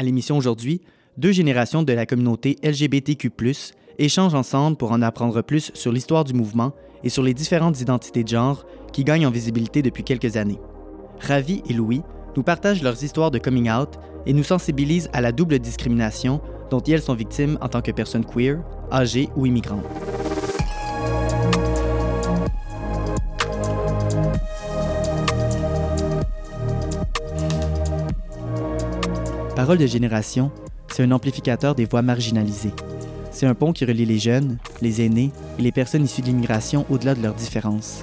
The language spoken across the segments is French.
À l'émission aujourd'hui, deux générations de la communauté LGBTQ, échangent ensemble pour en apprendre plus sur l'histoire du mouvement et sur les différentes identités de genre qui gagnent en visibilité depuis quelques années. Ravi et Louis nous partagent leurs histoires de coming out et nous sensibilisent à la double discrimination dont elles sont victimes en tant que personnes queer, âgées ou immigrantes. Parole de génération, c'est un amplificateur des voix marginalisées. C'est un pont qui relie les jeunes, les aînés et les personnes issues de l'immigration au-delà de leurs différences.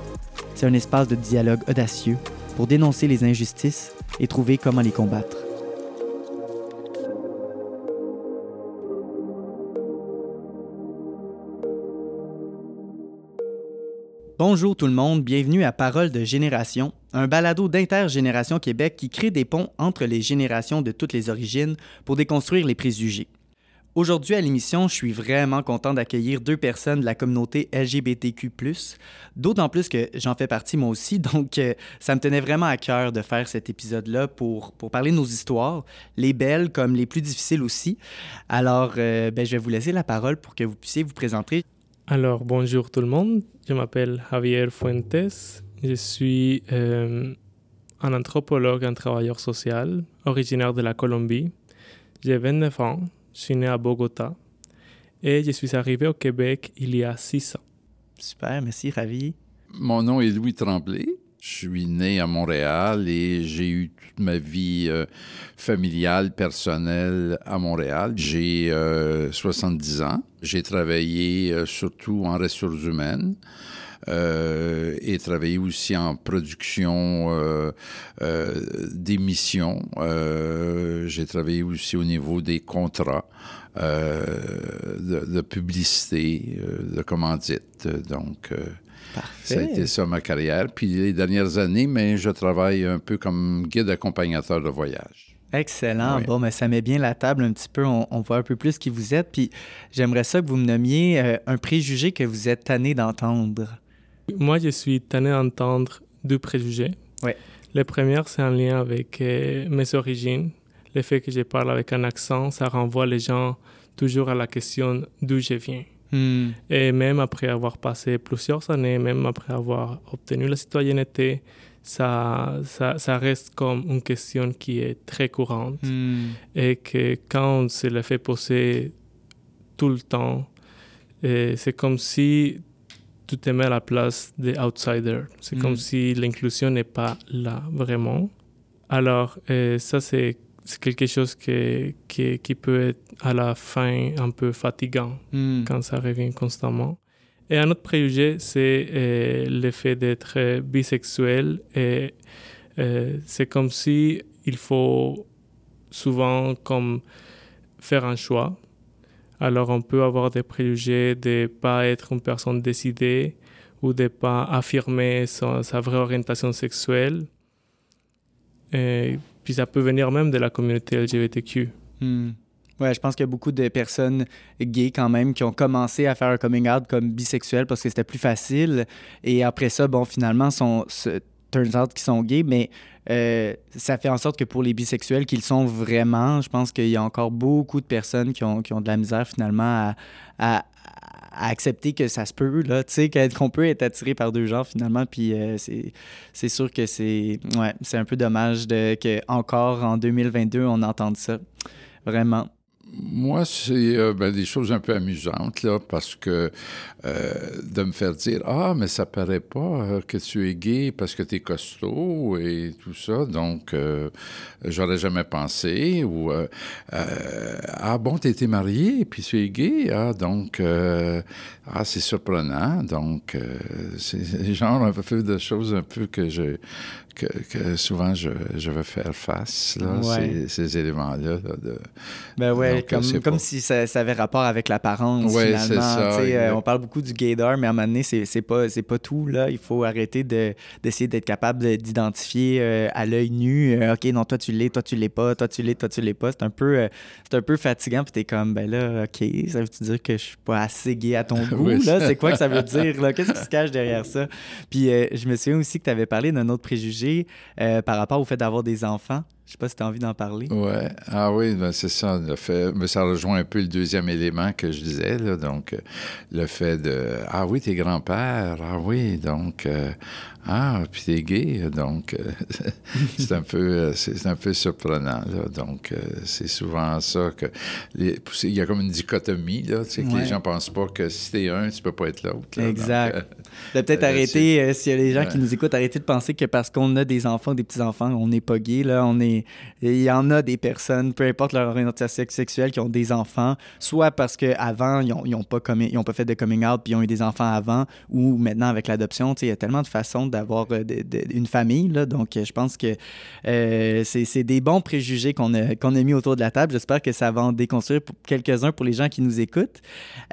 C'est un espace de dialogue audacieux pour dénoncer les injustices et trouver comment les combattre. Bonjour tout le monde, bienvenue à Parole de Génération, un balado d'Intergénération Québec qui crée des ponts entre les générations de toutes les origines pour déconstruire les préjugés. Aujourd'hui à l'émission, je suis vraiment content d'accueillir deux personnes de la communauté LGBTQ, d'autant plus que j'en fais partie moi aussi, donc euh, ça me tenait vraiment à cœur de faire cet épisode-là pour, parler de nos histoires, les belles comme les plus difficiles aussi. Alors, euh, ben, je vais vous laisser la parole pour que vous puissiez vous présenter. Alors, bonjour tout le monde. Je m'appelle Javier Fuentes. Je suis euh, un anthropologue, un travailleur social, originaire de la Colombie. J'ai 29 ans. Je suis né à Bogota. Et je suis arrivé au Québec il y a 6 ans. Super, merci, ravi. Mon nom est Louis Tremblay. Je suis né à Montréal et j'ai eu toute ma vie euh, familiale, personnelle à Montréal. J'ai 70 euh, ans. J'ai travaillé euh, surtout en ressources humaines. Et travaillé aussi en production d'émissions. J'ai travaillé aussi au niveau des contrats de, de, publicité, de commandite. Donc, ça a été ça ma carrière. Puis les dernières années, mais je travaille un peu comme guide accompagnateur de voyage. Excellent. Bon, mais ça met bien la table un petit peu. On, voit un peu plus qui vous êtes. Puis j'aimerais ça que vous me nommiez euh, un préjugé que vous êtes tanné d'entendre. Moi, je suis tanné d'entendre deux préjugés. Oui. Le premier, c'est en lien avec euh, mes origines. Le fait que je parle avec un accent, ça renvoie les gens toujours à la question d'où je viens. Hmm. Et même après avoir passé plusieurs années, même après avoir obtenu la citoyenneté, ça, ça, ça reste comme une question qui est très courante. Hmm. Et que quand on se le fait poser tout le temps, c'est comme si tu te mets à la place des outsiders. C'est comme hmm. si l'inclusion n'est pas là vraiment. Alors, ça, c'est quelque chose qui, qui, qui, peut être à la fin un peu fatigant hmm. quand ça revient constamment. Et un autre préjugé, c'est euh, le fait d'être bisexuel. Et euh, c'est comme si il faut souvent comme faire un choix. Alors on peut avoir des préjugés de ne pas être une personne décidée ou de ne pas affirmer sa, vraie orientation sexuelle. Et puis ça peut venir même de la communauté LGBTQ. Hmm. Ouais, je pense qu'il y a beaucoup de personnes gays quand même qui ont commencé à faire un coming out comme bisexuel parce que c'était plus facile. Et après ça, bon, finalement, sont, turns out qu'ils sont gays, mais euh, ça fait en sorte que pour les bisexuels qu'ils sont vraiment, je pense qu'il y a encore beaucoup de personnes qui ont, qui ont de la misère finalement à, à accepter que ça se peut, là, tu sais, qu'on peut être attiré par deux genres finalement, puis euh, c'est sûr que c'est ouais, un peu dommage de, que encore en 2022 on entende ça, vraiment. Moi, c'est euh, ben, des choses un peu amusantes, là, parce que euh, de me faire dire Ah, mais ça paraît pas euh, que tu es gay parce que tu es costaud et tout ça, donc j'aurais jamais pensé. Ou Ah, bon, tu étais marié et puis tu es gay, ah, donc, ah, c'est surprenant. Donc, c'est genre un peu de choses un peu que je, que, souvent je, je, veux faire face, là, ces, ces éléments-là. De, ben ouais, comme, comme si ça, avait rapport avec l'apparence, ouais, finalement. Ça, euh, on parle beaucoup du gaydar, mais à un moment donné, c'est pas, pas tout, là. Il faut arrêter d'essayer d'être capable d'identifier euh, à l'œil nu, euh, OK, non, toi tu l'es, toi tu l'es pas, toi tu l'es, toi tu l'es pas. C'est un peu, c'est un peu fatigant, puis t'es comme, ben là, OK, ça veut dire que je suis pas assez gay à ton goût, là? C'est quoi que ça veut dire? Qu'est-ce qui se cache derrière ça? Puis je me souviens aussi que tu avais parlé d'un autre préjugé par rapport au fait d'avoir des enfants. Je sais pas si tu as envie d'en parler. Ouais. Ah oui, ben c'est ça. Le fait, mais ça rejoint un peu le deuxième élément que je disais. Là, donc, le fait de Ah oui, t'es grand-père. Ah oui, donc. euh, ah, puis t'es gay. Donc, euh, c'est un peu, euh, c'est un peu surprenant. Là, donc, euh, c'est souvent ça que. les- Il y a comme une dichotomie, là. Tu sais, que Ouais. les gens pensent pas que si t'es un, tu peux pas être l'autre. Exact. De peut-être Euh, arrêter, euh, s'il y a des gens qui nous écoutent, arrêter de penser que parce qu'on a des enfants, des petits-enfants, on n'est pas gay. Là, on est... Il y en a des personnes, peu importe leur orientation sexuelle, qui ont des enfants, soit parce qu'avant, ils n'ont ils ont pas, commi- ils ont pas fait de coming out puis ils ont eu des enfants avant, ou maintenant avec l'adoption. Il y a tellement de façons d'avoir euh, de- de- une famille. Là, donc, euh, je pense que euh, c'est des bons préjugés qu'on a, qu'on a mis autour de la table. J'espère que ça va en déconstruire quelques-uns pour les gens qui nous écoutent.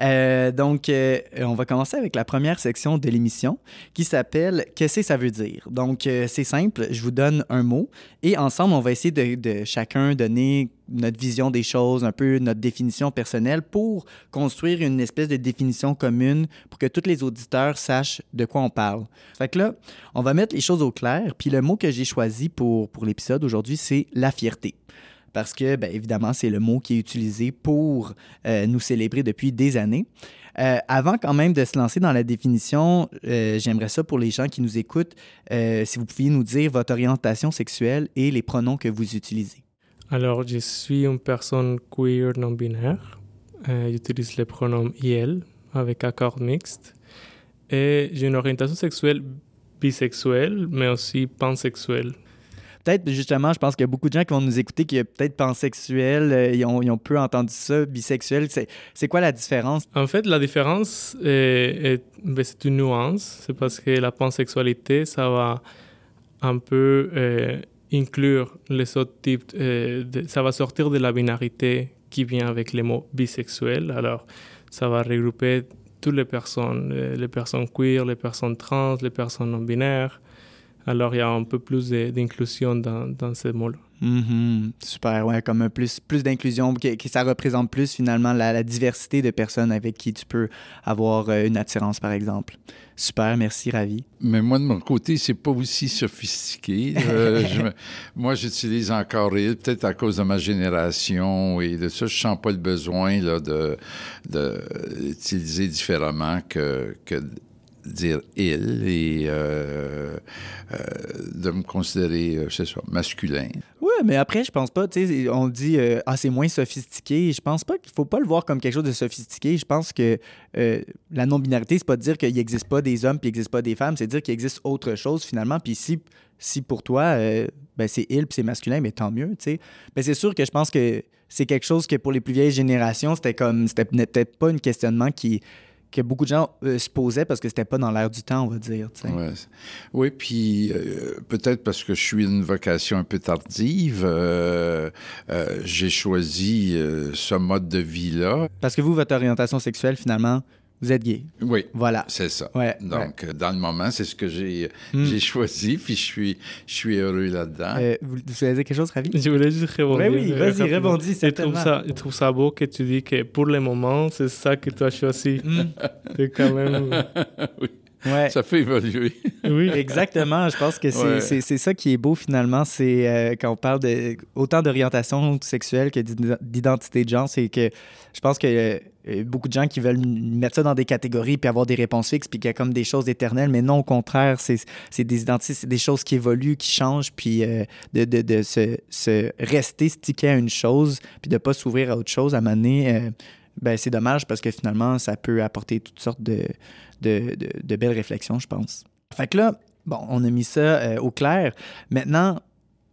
Euh, donc, on va commencer avec la première section de l'émission qui s'appelle Qu'est-ce que ça veut dire? Donc, euh, c'est simple, je vous donne un mot et ensemble, on va essayer de, chacun donner notre vision des choses, un peu notre définition personnelle pour construire une espèce de définition commune pour que tous les auditeurs sachent de quoi on parle. Fait que là, on va mettre les choses au clair. Puis le mot que j'ai choisi pour, pour l'épisode aujourd'hui, c'est la fierté parce que, bien évidemment, c'est le mot qui est utilisé pour euh, nous célébrer depuis des années. Euh, avant quand même de se lancer dans la définition, euh, j'aimerais ça pour les gens qui nous écoutent, euh, si vous pouviez nous dire votre orientation sexuelle et les pronoms que vous utilisez. Alors, je suis une personne queer non-binaire. J'utilise le pronom IL avec accord mixte. Et j'ai une orientation sexuelle bisexuelle, mais aussi pansexuelle. Peut-être, justement, je pense qu'il y a beaucoup de gens qui vont nous écouter qui sont peut-être pansexuels, euh, ils, ont, ils peu entendu ça, bisexuel. C'est quoi la différence? En fait, la différence, ben, c'est une nuance. C'est parce que la pansexualité, ça va un peu euh, inclure les autres types. euh, ça va sortir de la binarité qui vient avec les mots bisexuels. Alors, ça va regrouper toutes les personnes, euh, les personnes queer, les personnes trans, les personnes non binaires. Alors, il y a un peu plus d'inclusion dans, dans ces mots-là. Mhm. super, ouais, comme un plus, plus d'inclusion, que, que ça représente plus finalement la, la diversité de personnes avec qui tu peux avoir euh, une attirance, par exemple. Super, merci, Ravi. Mais moi, de mon côté, c'est pas aussi sophistiqué. Euh, je moi, j'utilise encore il, peut-être à cause de ma génération et de ça, je sens pas le besoin là, de, de l'utiliser différemment que, que dire il et euh, euh, de me considérer, euh, c'est ça, masculin. Ouais, mais après, je pense pas, tu sais, on dit, euh, ah, c'est moins sophistiqué. Je pense pas qu'il faut pas le voir comme quelque chose de sophistiqué. Je pense que euh, la non-binarité, c'est pas de dire qu'il n'existe pas des hommes puis il n'existe pas des femmes, c'est dire qu'il existe autre chose finalement. Puis si, si pour toi, euh, ben, c'est il puis c'est masculin, mais tant mieux, tu sais. Mais c'est sûr que je pense que c'est quelque chose que pour les plus vieilles générations, c'était comme, c'était peut-être pas un questionnement qui que beaucoup de gens euh, se posaient parce que c'était pas dans l'air du temps, on va dire. Ouais. Oui, puis euh, peut-être parce que je suis une vocation un peu tardive, euh, j'ai choisi ce mode de vie-là. Parce que vous, votre orientation sexuelle, finalement, vous êtes gay. Oui, Voilà. c'est ça. Ouais, Donc, dans le moment, c'est ce que j'ai Hmm. choisi, puis je suis, je suis heureux là-dedans. Euh, vous, vous voulez dire quelque chose, Ravi? Je voulais juste rebondir. Ouais, oui, vas-y, rebondis, Je trouve, ça, je trouve ça beau que tu dis que pour le moment, c'est ça que tu as choisi. Hmm. C'est quand même. Ouais. Ça fait évoluer. Oui. Exactement, je pense que c'est Ouais. c'est- c'est ça qui est beau finalement, c'est euh, quand on parle de, autant d'orientation sexuelle que d'id- d'identité de genre, c'est que je pense que euh, beaucoup de gens qui veulent mettre ça dans des catégories puis avoir des réponses fixes puis qu'il y a comme des choses éternelles, mais non, au contraire, c'est c'est des identités, c'est des choses qui évoluent, qui changent, puis euh, de, de, de se, se rester stické à une chose puis de pas s'ouvrir à autre chose à mener. ben, c'est dommage parce que finalement, ça peut apporter toutes sortes de, de, belles réflexions, je pense. Fait que là, bon, on a mis ça euh, au clair. Maintenant,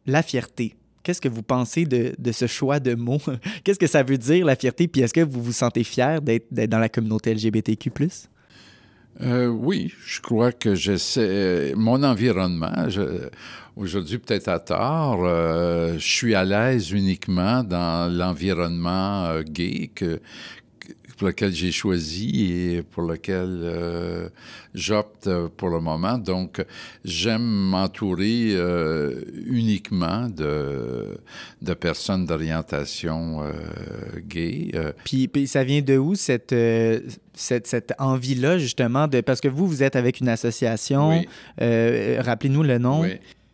la fierté. Qu'est-ce que vous pensez de, ce choix de mots? Qu'est-ce que ça veut dire, la fierté? Puis est-ce que vous vous sentez fier d'être dans la communauté LGBTQ? Euh, oui, je crois que j'essaie. euh, Mon environnement, aujourd'hui peut-être à tort, je suis à l'aise uniquement dans l'environnement gay que- pour lequel j'ai choisi et pour lequel euh, j'opte pour le moment. Donc, j'aime m'entourer euh, uniquement de, de personnes d'orientation euh, gay. Euh, Puis, puis ça vient de où cette, cette, cette envie-là, justement? De, parce que vous, vous êtes avec une association. oui. Euh, Rappelez-nous le nom. Oui.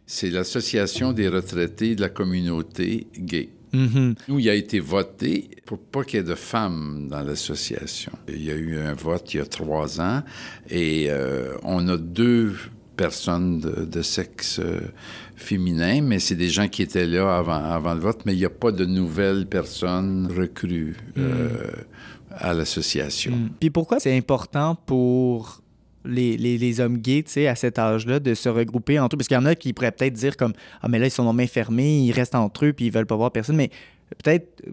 C'est l'Association des retraités de la communauté gay. Mhm. Nous, il a été voté pour pas qu'il y ait de femmes dans l'association. Il y a eu un vote il y a trois ans et euh, on a deux personnes de, de sexe euh, féminin, mais c'est des gens qui étaient là avant, avant le vote, mais il n'y a pas de nouvelles personnes recrues euh, à l'association. Mm. Puis pourquoi c'est important pour les, les, hommes gays, tu sais, à cet âge-là, de se regrouper entre eux? Parce qu'il y en a qui pourraient peut-être dire comme « Ah, mais là, ils sont dans main fermée, ils restent entre eux, puis ils veulent pas voir personne. » Mais peut-être,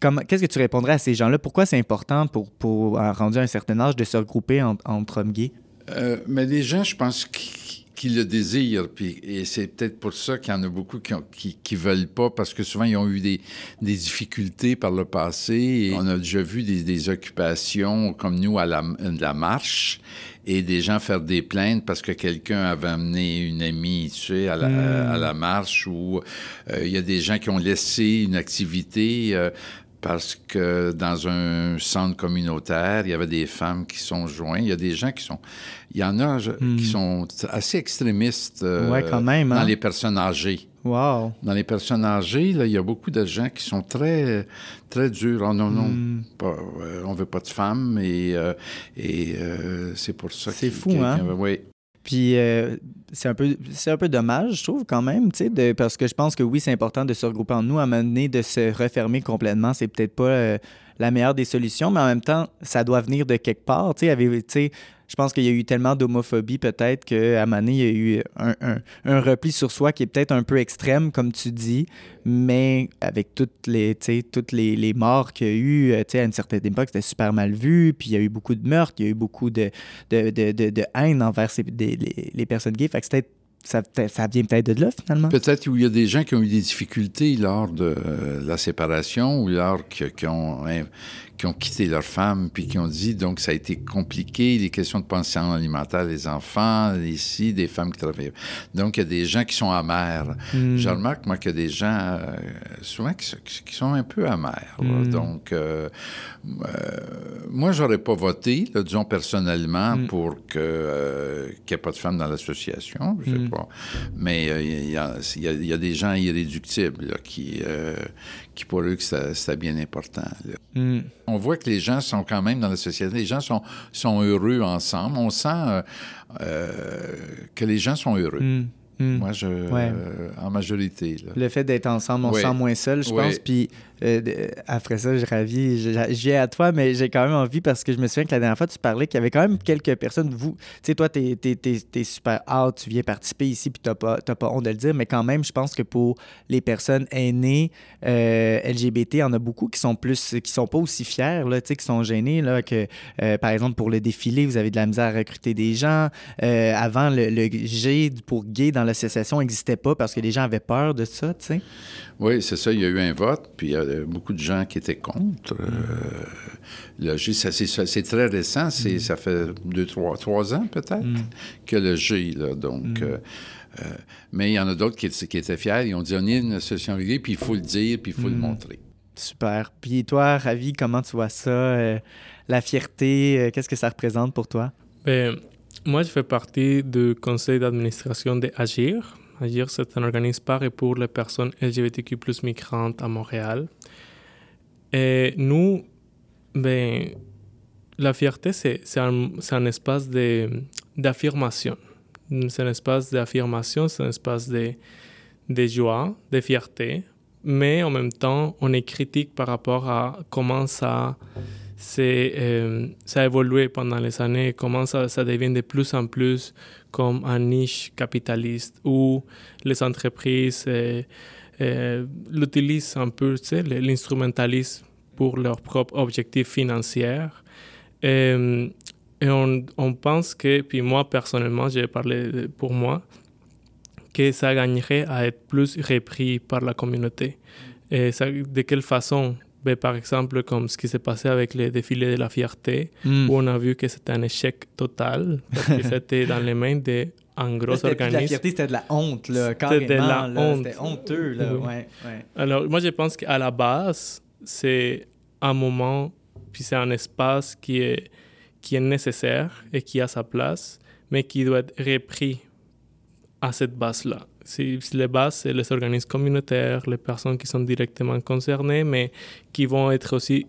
comme- qu'est-ce que tu répondrais à ces gens-là? Pourquoi c'est important pour, pour euh, rendu à un certain âge, de se regrouper en- entre hommes gays? Euh, mais les gens, je pense, qui, qui le désirent, puis, et c'est peut-être pour ça qu'il y en a beaucoup qui, ont- qui, qui veulent pas, parce que souvent, ils ont eu des, des difficultés par le passé. Et on a déjà vu des, des occupations comme nous à la, la marche, et des gens faire des plaintes parce que quelqu'un avait amené une amie, tu sais, à la, à la marche, ou euh, il y a des gens qui ont laissé une activité... euh, parce que dans un centre communautaire, il y avait des femmes qui sont jointes. Il y a des gens qui sont... Il y en a je- qui sont assez extrémistes euh, Ouais, quand même, hein. dans les personnes âgées. Wow! Dans les personnes âgées, là, il y a beaucoup de gens qui sont très, très durs. Oh non, non, Hmm. pas, euh, on veut pas de femmes et, euh, et euh, c'est pour ça C'est fou, hein? Oui. Puis euh, c'est un peu un peu dommage, je trouve quand même, de- parce que je pense que oui, c'est important de se regrouper en nous, à un moment donné, de se refermer complètement, c'est peut-être pas euh, la meilleure des solutions, mais en même temps, ça doit venir de quelque part, tu sais, je pense qu'il y a eu tellement d'homophobie peut-être qu'à donné, il y a eu un, un- un repli sur soi qui est peut-être un peu extrême, comme tu dis, mais avec toutes les, toutes les, les morts qu'il y a eu, euh, à une certaine époque, c'était super mal vu, puis il y a eu beaucoup de meurtres, il y a eu beaucoup de, de, de, de, haine envers des- les, personnes gays. Fait que peut-être- ça, ça vient peut-être de là, finalement. Peut-être où il y a des gens qui ont eu des difficultés lors de euh, la séparation ou lors qui, ont, qui ont quitté leur femme puis qui ont dit donc ça a été compliqué, les questions de pension alimentaire, les enfants, ici, des femmes qui travaillent. Donc il y a des gens qui sont amers. Hmm. Je remarque, moi, qu'il y a des gens euh, souvent qui, sont- qui sont un peu amers. là. Mm. Donc, euh, euh, moi, j'aurais pas voté, là, disons personnellement, Mm. pour que, euh, qu'il n'y ait pas de femmes dans l'association. Je sais Mm. pas. Mais euh, il y, a, il y a- il y a des gens irréductibles là, qui, qui, pour eux, c'était bien important. Hmm. On voit que les gens sont quand même dans la société. Les gens sont, sont heureux ensemble. On sent euh, euh, que les gens sont heureux. Hmm. Hmm. Moi, je, euh, en majorité. Là. Le fait d'être ensemble, on se sent moins seul, je pense. Puis euh, après ça, je ravis. Viens à toi, mais j'ai quand même envie parce que je me souviens que la dernière fois, tu parlais qu'il y avait quand même quelques personnes. Vous, tu sais, toi, t'es es, super out, tu viens participer ici, puis t'as pas, pas honte de le dire, mais quand même, je pense que pour les personnes aînées euh, LGBT, il y en a beaucoup qui sont plus, qui sont pas aussi fiers, tu sais, qui sont gênés, là, que euh, par exemple pour le défilé, vous avez de la misère à recruter des gens. Euh, avant, le, le G pour gay dans l'association n'existait pas parce que les gens avaient peur de ça, tu sais. Oui, c'est ça. Il y a eu un vote, puis a beaucoup de gens qui étaient contre. Euh, le G, ça, c'est, très récent. C'est, Ça fait deux, trois, trois ans peut-être que le G, là. Donc, euh, euh, mais il y en a d'autres qui, qui étaient fiers. Ils ont dit on est une association gay, puis il faut le dire, puis il faut le montrer. Super. Puis toi, Ravi, comment tu vois ça? euh, la fierté, euh, qu'est-ce que ça représente pour toi? Ben, moi, je fais partie du conseil d'administration de Agir. Agir, c'est un organisme par et pour les personnes LGBTQ migrantes à Montréal. Et nous, ben, la fierté, c'est un, un espace d'affirmation. C'est un espace d'affirmation, c'est un espace de, de joie, de fierté, mais en même temps, on est critique par rapport à comment ça, euh, ça a évolué pendant les années, comment ça devient de plus en plus comme un niche capitaliste où les entreprises euh, euh, l'utilisent un peu, tu sais, l'instrumentalisent pour leurs propres objectifs financiers. Euh, et on, on pense que, puis moi personnellement, j'ai parlé pour moi, que ça gagnerait à être plus repris par la communauté. Et ça, de quelle façon? Ben, Par exemple, comme ce qui s'est passé avec les défilés de la fierté, où on a vu que c'était un échec total, parce que c'était dans les mains d'un gros C'était plus de la organisme. fierté, c'était de la honte, là, C'était carrément. de la là. honte. C'était honteux, là, Oui. ouais, ouais. Alors, moi, je pense qu'à la base, c'est un moment, puis c'est un espace qui est, qui est nécessaire et qui a sa place, mais qui doit être repris à cette base-là. Si, les bases, c'est les organismes communautaires, les personnes qui sont directement concernées, mais qui vont être aussi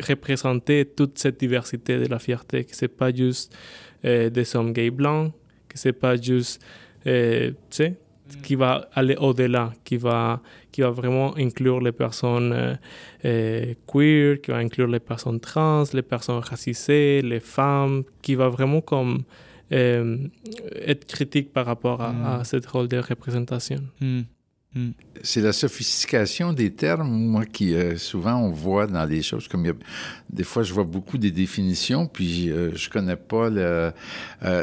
représenter toute cette diversité de la fierté, que ce n'est pas juste euh, des hommes gays blancs, que ce n'est pas juste, euh, tu sais, qui va aller au-delà, qui va, qui va vraiment inclure les personnes euh, queer, qui va inclure les personnes trans, les personnes racisées, les femmes, qui va vraiment comme être critique par rapport à, mm. à cette rôle de représentation. Mm. Mm. C'est la sophistication des termes, moi, qui souvent on voit dans les choses. Comme il y a, des fois, je vois beaucoup des définitions, puis je connais pas le,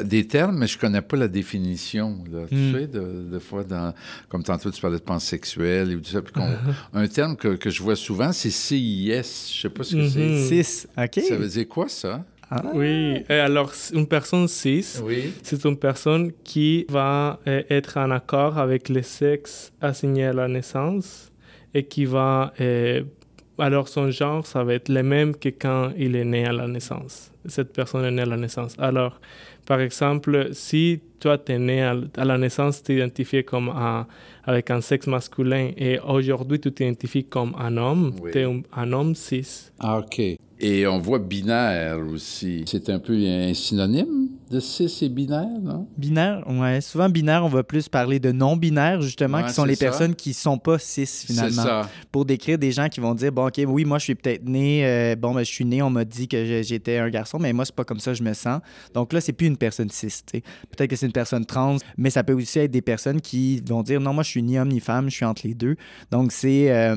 des termes, mais je connais pas la définition. Là, Tu sais, de, de, fois, dans, comme tantôt, tu parlais de pansexuel et tout ça. Puis un terme que, que, je vois souvent, c'est CIS. Je sais pas ce que c'est. CIS, OK. Ça veut dire quoi, ça? Ah. Oui, et alors une personne cis, c'est une personne qui va euh, être en accord avec le sexe assigné à la naissance et qui va... Euh, alors son genre, ça va être le même que quand il est né à la naissance. Cette personne est née à la naissance. Alors, par exemple, si toi, tu es né à, la naissance, tu t'identifies comme un, avec un sexe masculin et aujourd'hui, tu t'identifies comme un homme, tu es un homme cis. Ah, OK. Et on voit binaire aussi. C'est un peu un synonyme de cis et binaire, non? Binaire, ouais. Souvent, binaire, on va plus parler de non-binaire, justement, qui sont les personnes qui sont pas cis, finalement. Ça. Pour décrire des gens qui vont dire, bon, OK, oui, moi, je suis peut-être né, euh, bon, ben, je suis né, on m'a dit que j'étais un garçon, mais moi, c'est pas comme ça je me sens. Donc là, c'est plus une personne cis, Peut-être que c'est une personne trans, mais ça peut aussi être des personnes qui vont dire, non, moi, je suis ni homme ni femme, je suis entre les deux. Donc, c'est euh,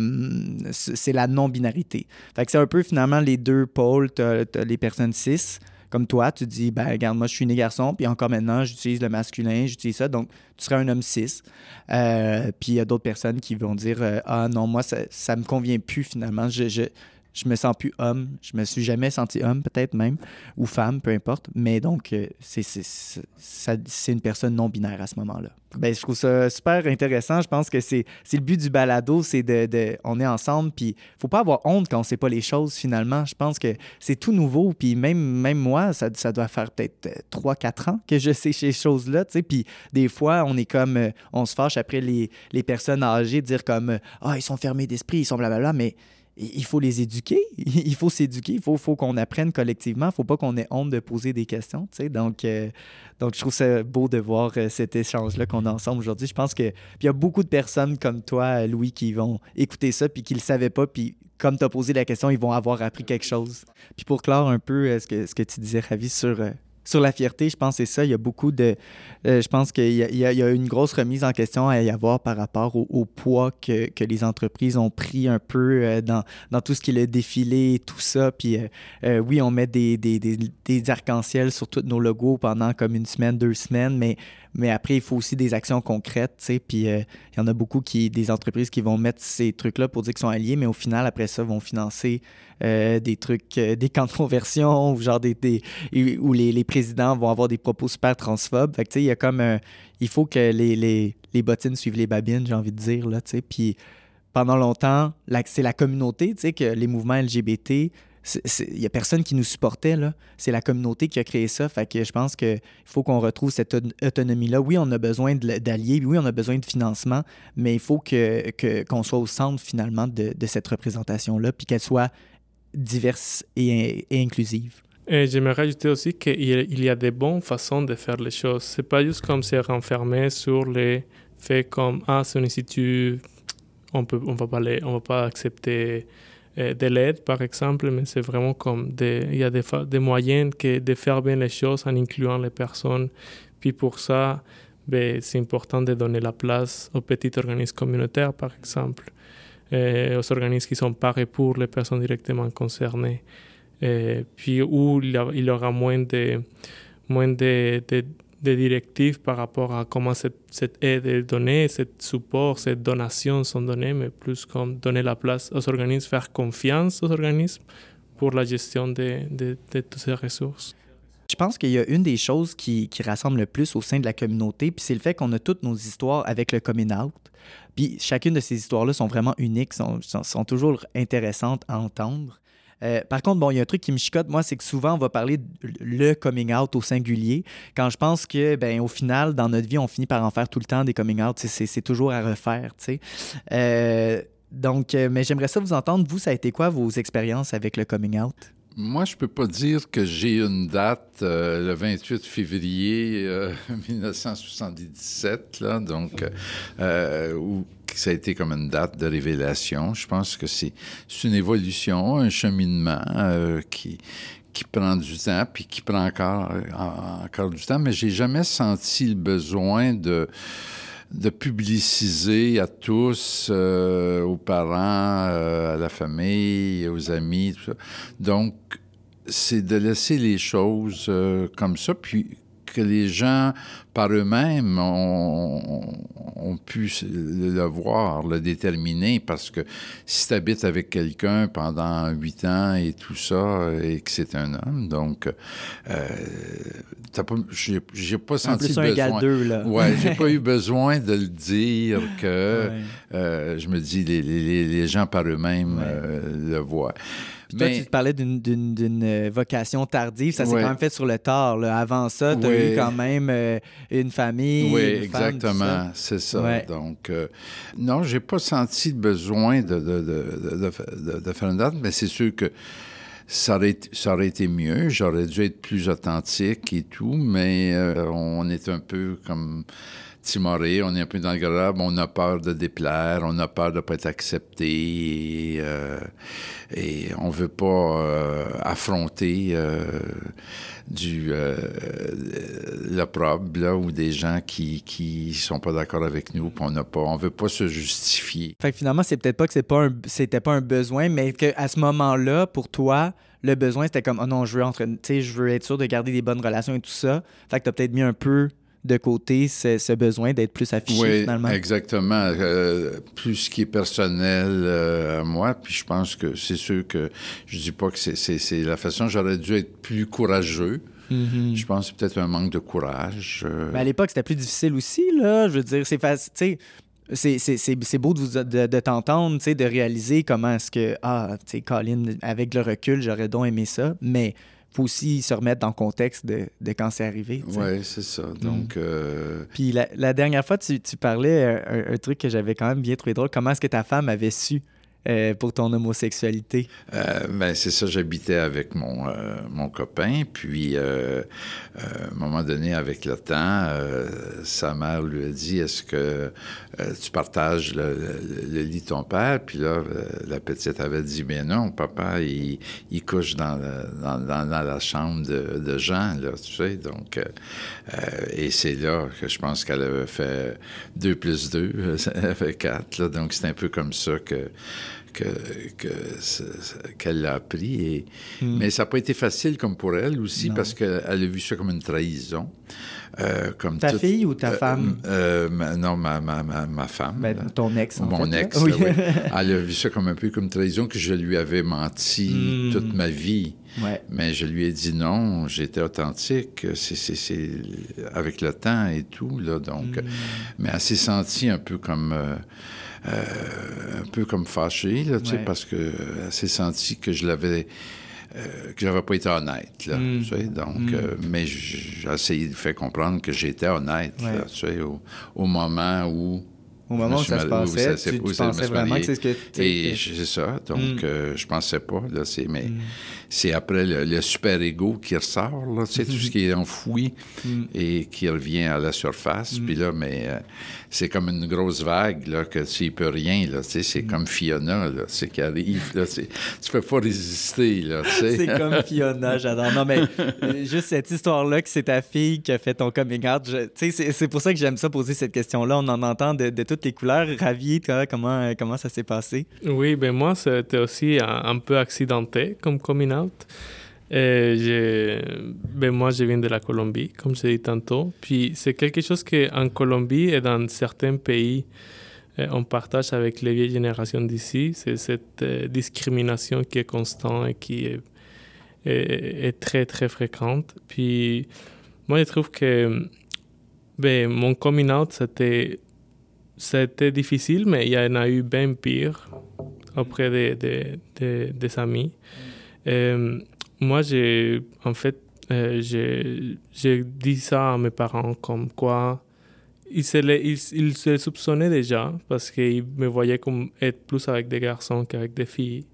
c'est la non-binarité. Fait que c'est un peu, finalement, les deux pôles. Tu as, les personnes cis, comme toi, tu dis, ben, regarde, moi, je suis né garçon, puis encore maintenant, j'utilise le masculin, j'utilise ça, donc tu serais un homme cis. Euh, puis il y a d'autres personnes qui vont dire, euh, ah non, moi, ça, ça me convient plus finalement, je, je me sens plus homme. Je me suis jamais senti homme, peut-être même, ou femme, peu importe. Mais donc, euh, c'est une personne non binaire à ce moment-là. Ben, je trouve ça super intéressant. Je pense que c'est le but du balado, c'est de, de, On est ensemble, puis faut pas avoir honte quand on sait pas les choses, finalement. Je pense que c'est tout nouveau, puis même, même moi, ça, ça doit faire peut-être 3-4 euh, ans que je sais ces choses-là, tu sais. Puis des fois, on est comme... Euh, on se fâche après les, les personnes âgées, dire comme « Ah, ils sont fermés d'esprit, ils sont blablabla », mais il faut les éduquer, il faut s'éduquer, il faut, faut qu'on apprenne collectivement, il ne faut pas qu'on ait honte de poser des questions. Donc, euh, donc, je trouve ça beau de voir euh, cet échange-là qu'on a ensemble aujourd'hui. Je pense qu'il y a beaucoup de personnes comme toi, Louis, qui vont écouter ça puis qui ne le savaient pas. Puis, comme tu as posé la question, ils vont avoir appris quelque chose. Puis, pour clore un peu euh, ce, que, ce que tu disais, Ravi, sur sur la fierté, je pense que c'est ça. Il y a beaucoup de. Euh, je pense qu'il y, a une grosse remise en question à y avoir par rapport au, poids que, les entreprises ont pris un peu euh, dans, tout ce qui est le défilé et tout ça. Puis euh, oui, on met des, des, des, des arcs-en-ciel sur tous nos logos pendant comme une semaine, deux semaines, mais mais après, il faut aussi des actions concrètes, tu sais. Puis euh, il y en a beaucoup qui, des entreprises qui vont mettre ces trucs-là pour dire qu'ils sont alliés, mais au final, après ça, vont financer euh, des trucs, euh, des camps de conversion, ou genre des, des où les, les, présidents vont avoir des propos super transphobes. Fait que tu sais, il y a comme il faut que les, les, les, bottines suivent les babines, j'ai envie de dire, là, tu sais. Puis pendant longtemps, c'est la communauté, tu sais, que les mouvements LGBT il n'y a personne qui nous supportait. C'est la communauté qui a créé ça. Fait je pense qu'il faut qu'on retrouve cette autonomie-là. Oui, on a besoin d'alliés, oui, on a besoin de financement, mais il faut qu'on que, qu'on soit au centre finalement de, de cette représentation-là, puis qu'elle soit diverse et, inclusive. J'aimerais rajouter aussi qu'il y a des bonnes façons de faire les choses. C'est pas juste comme se renfermer sur les faits comme ah c'est un institut, on peut on va pas on va pas accepter de l'aide, par exemple, mais c'est vraiment comme il y a des, moyens de faire bien les choses en incluant les personnes. Puis pour ça, ben, c'est important de donner la place aux petits organismes communautaires, par exemple, et aux organismes qui sont parés pour les personnes directement concernées. Et puis où il, y aura moins de des directives par rapport à comment cette, aide est donnée, ce support, cette donation sont données, mais plus comme donner la place aux organismes, faire confiance aux organismes pour la gestion de, de, toutes ces ressources. Je pense qu'il y a une des choses qui, qui, rassemble le plus au sein de la communauté, puis c'est le fait qu'on a toutes nos histoires avec le coming out. Puis chacune de ces histoires-là sont vraiment uniques, sont, sont toujours intéressantes à entendre. Euh, par contre, bon, il y a un truc qui me chicote, moi, c'est que souvent, on va parler le coming out au singulier, quand je pense que, ben, au final, dans notre vie, on finit par en faire tout le temps des coming out. C'est toujours à refaire, tu sais. Euh, donc, euh, mais j'aimerais ça vous entendre. Vous, ça a été quoi vos expériences avec le coming out? Moi, je peux pas dire que j'ai une date, le 28 février 1977, là, donc, où ça a été comme une date de révélation. Je pense que c'est une évolution, un cheminement euh, qui, qui prend du temps, puis qui prend encore, encore du temps, mais j'ai jamais senti le besoin de de publiciser à tous, euh, aux parents, euh, à la famille, aux amis, tout ça. Donc, c'est de laisser les choses comme ça, puis que les gens, par eux-mêmes, ont, pu le voir, le déterminer, parce que si tu habites avec quelqu'un pendant huit ans et tout ça, et que c'est un homme, donc, euh, j'ai pas senti besoin... Deux, là. ouais, j'ai pas eu besoin de le dire que euh, je me dis, les, les, les gens par eux-mêmes euh, le voient. Toi, tu te parlais d'une euh, vocation tardive. Ça s'est quand même fait sur le tard. Avant ça, tu as eu quand même euh, une famille. Oui, exactement. C'est ça. Donc, euh, non, j'ai pas senti le besoin de, de, de, de faire une date, mais c'est sûr que ça aurait, ça aurait été mieux. J'aurais dû être plus authentique et tout, mais on est un peu comme timoré, on est un peu dans le grave, on a peur de déplaire, on a peur de ne pas être accepté et, euh, on veut pas euh, affronter euh, du l'opprobre là ou des gens qui qui sont pas d'accord avec nous, on n'a pas on veut pas se justifier. Fait que finalement, c'est peut-être pas que c'est pas c'était pas un besoin, mais qu'à ce moment-là pour toi, le besoin c'était comme oh non, je veux je veux être sûr de garder des bonnes relations et tout ça. Fait que tu as peut-être mis un peu de côté ce, besoin d'être plus affiché oui, finalement? Exactement. Euh, plus ce qui est personnel euh, à moi. Puis je pense que c'est sûr que je dis pas que c'est la façon. J'aurais dû être plus courageux. Mm-hmm. Je pense que c'est peut-être un manque de courage. Euh. Mais à l'époque, c'était plus difficile aussi, là. Je veux dire, c'est facile. C'est beau de, de, de t'entendre, de réaliser comment est-ce que, ah, tu sais, Colin, avec le recul, j'aurais donc aimé ça, mais faut aussi se remettre dans le contexte de, de quand c'est arrivé. Oui, c'est ça. Mm. Donc. Euh, Puis la, la, dernière fois, tu, tu parlais un, un, truc que j'avais quand même bien trouvé drôle. Comment est-ce que ta femme avait su euh, pour ton homosexualité? Euh, ben, c'est ça, j'habitais avec mon, euh, mon copain, puis à un moment donné, avec le temps, sa mère lui a dit, est-ce que tu partages le, lit de ton père? Puis là, la petite avait dit, bien non, papa, il, il couche dans, dans, la chambre de, Jean, là, tu sais, donc, et c'est là que je pense qu'elle avait fait deux plus deux, ça fait quatre, là, donc c'est un peu comme ça que qu'elle l'a appris. Et, hmm. Mais ça n'a pas été facile comme pour elle aussi, parce qu'elle a vu ça comme une trahison. Euh, comme ta fille ou ta euh, femme? Euh, non, ma, ma, ma, femme. Ben, ton ex, en Mon ex, oui. Elle a vu ça comme un peu comme une trahison, que je lui avais menti hmm. toute ma vie. Mais je lui ai dit non, j'étais authentique, c'est avec le temps et tout, là, donc... Hmm. Mais elle s'est sentie un peu comme... Euh, un peu comme fâché, là, tu sais, parce qu'elle s'est sentie que je l'avais... Euh, que j'avais pas été honnête, là, mm. tu sais, donc, mm. euh, mais j'ai essayé de faire comprendre que j'étais honnête, là, tu sais, au, au, moment où au moment où ça se passait, tu, pensais vraiment que c'est ce que... Et c'est ça, donc mm. je pensais pas, là, c'est... Mais c'est après le, super-ego qui ressort, là, tu sais, tout ce qui est enfoui et qui revient à la surface, puis là, mais c'est comme une grosse vague, là, que tu peux rien, là, tu sais, c'est mm. comme Fiona, là, c'est qui arrive, là, tu peux pas résister, là, tu sais. c'est comme Fiona, j'adore. Non, mais euh, juste cette histoire-là que c'est ta fille qui a fait ton coming out, tu sais, c'est pour ça que j'aime ça poser cette question-là. On en entend de, toutes les couleurs. Ravi, toi, comment, comment ça s'est passé? Oui, ben moi, c'était aussi un, peu accidenté comme coming out. Euh, ben moi, je viens de la Colombie, comme je dit tantôt. Puis c'est quelque chose qu'en Colombie et dans certains pays, euh, on partage avec les vieilles générations d'ici. C'est cette euh, discrimination qui est constante et qui est, très, très fréquente. Puis moi, je trouve que ben, mon coming out, c'était, c'était difficile, mais il y en a eu bien pire auprès des, des, des amis. Euh, moi, j'ai, en fait, euh, j'ai dit ça à mes parents comme quoi ils se, ils, se soupçonnaient déjà parce qu'ils me voyaient comme être plus avec des garçons qu'avec des filles.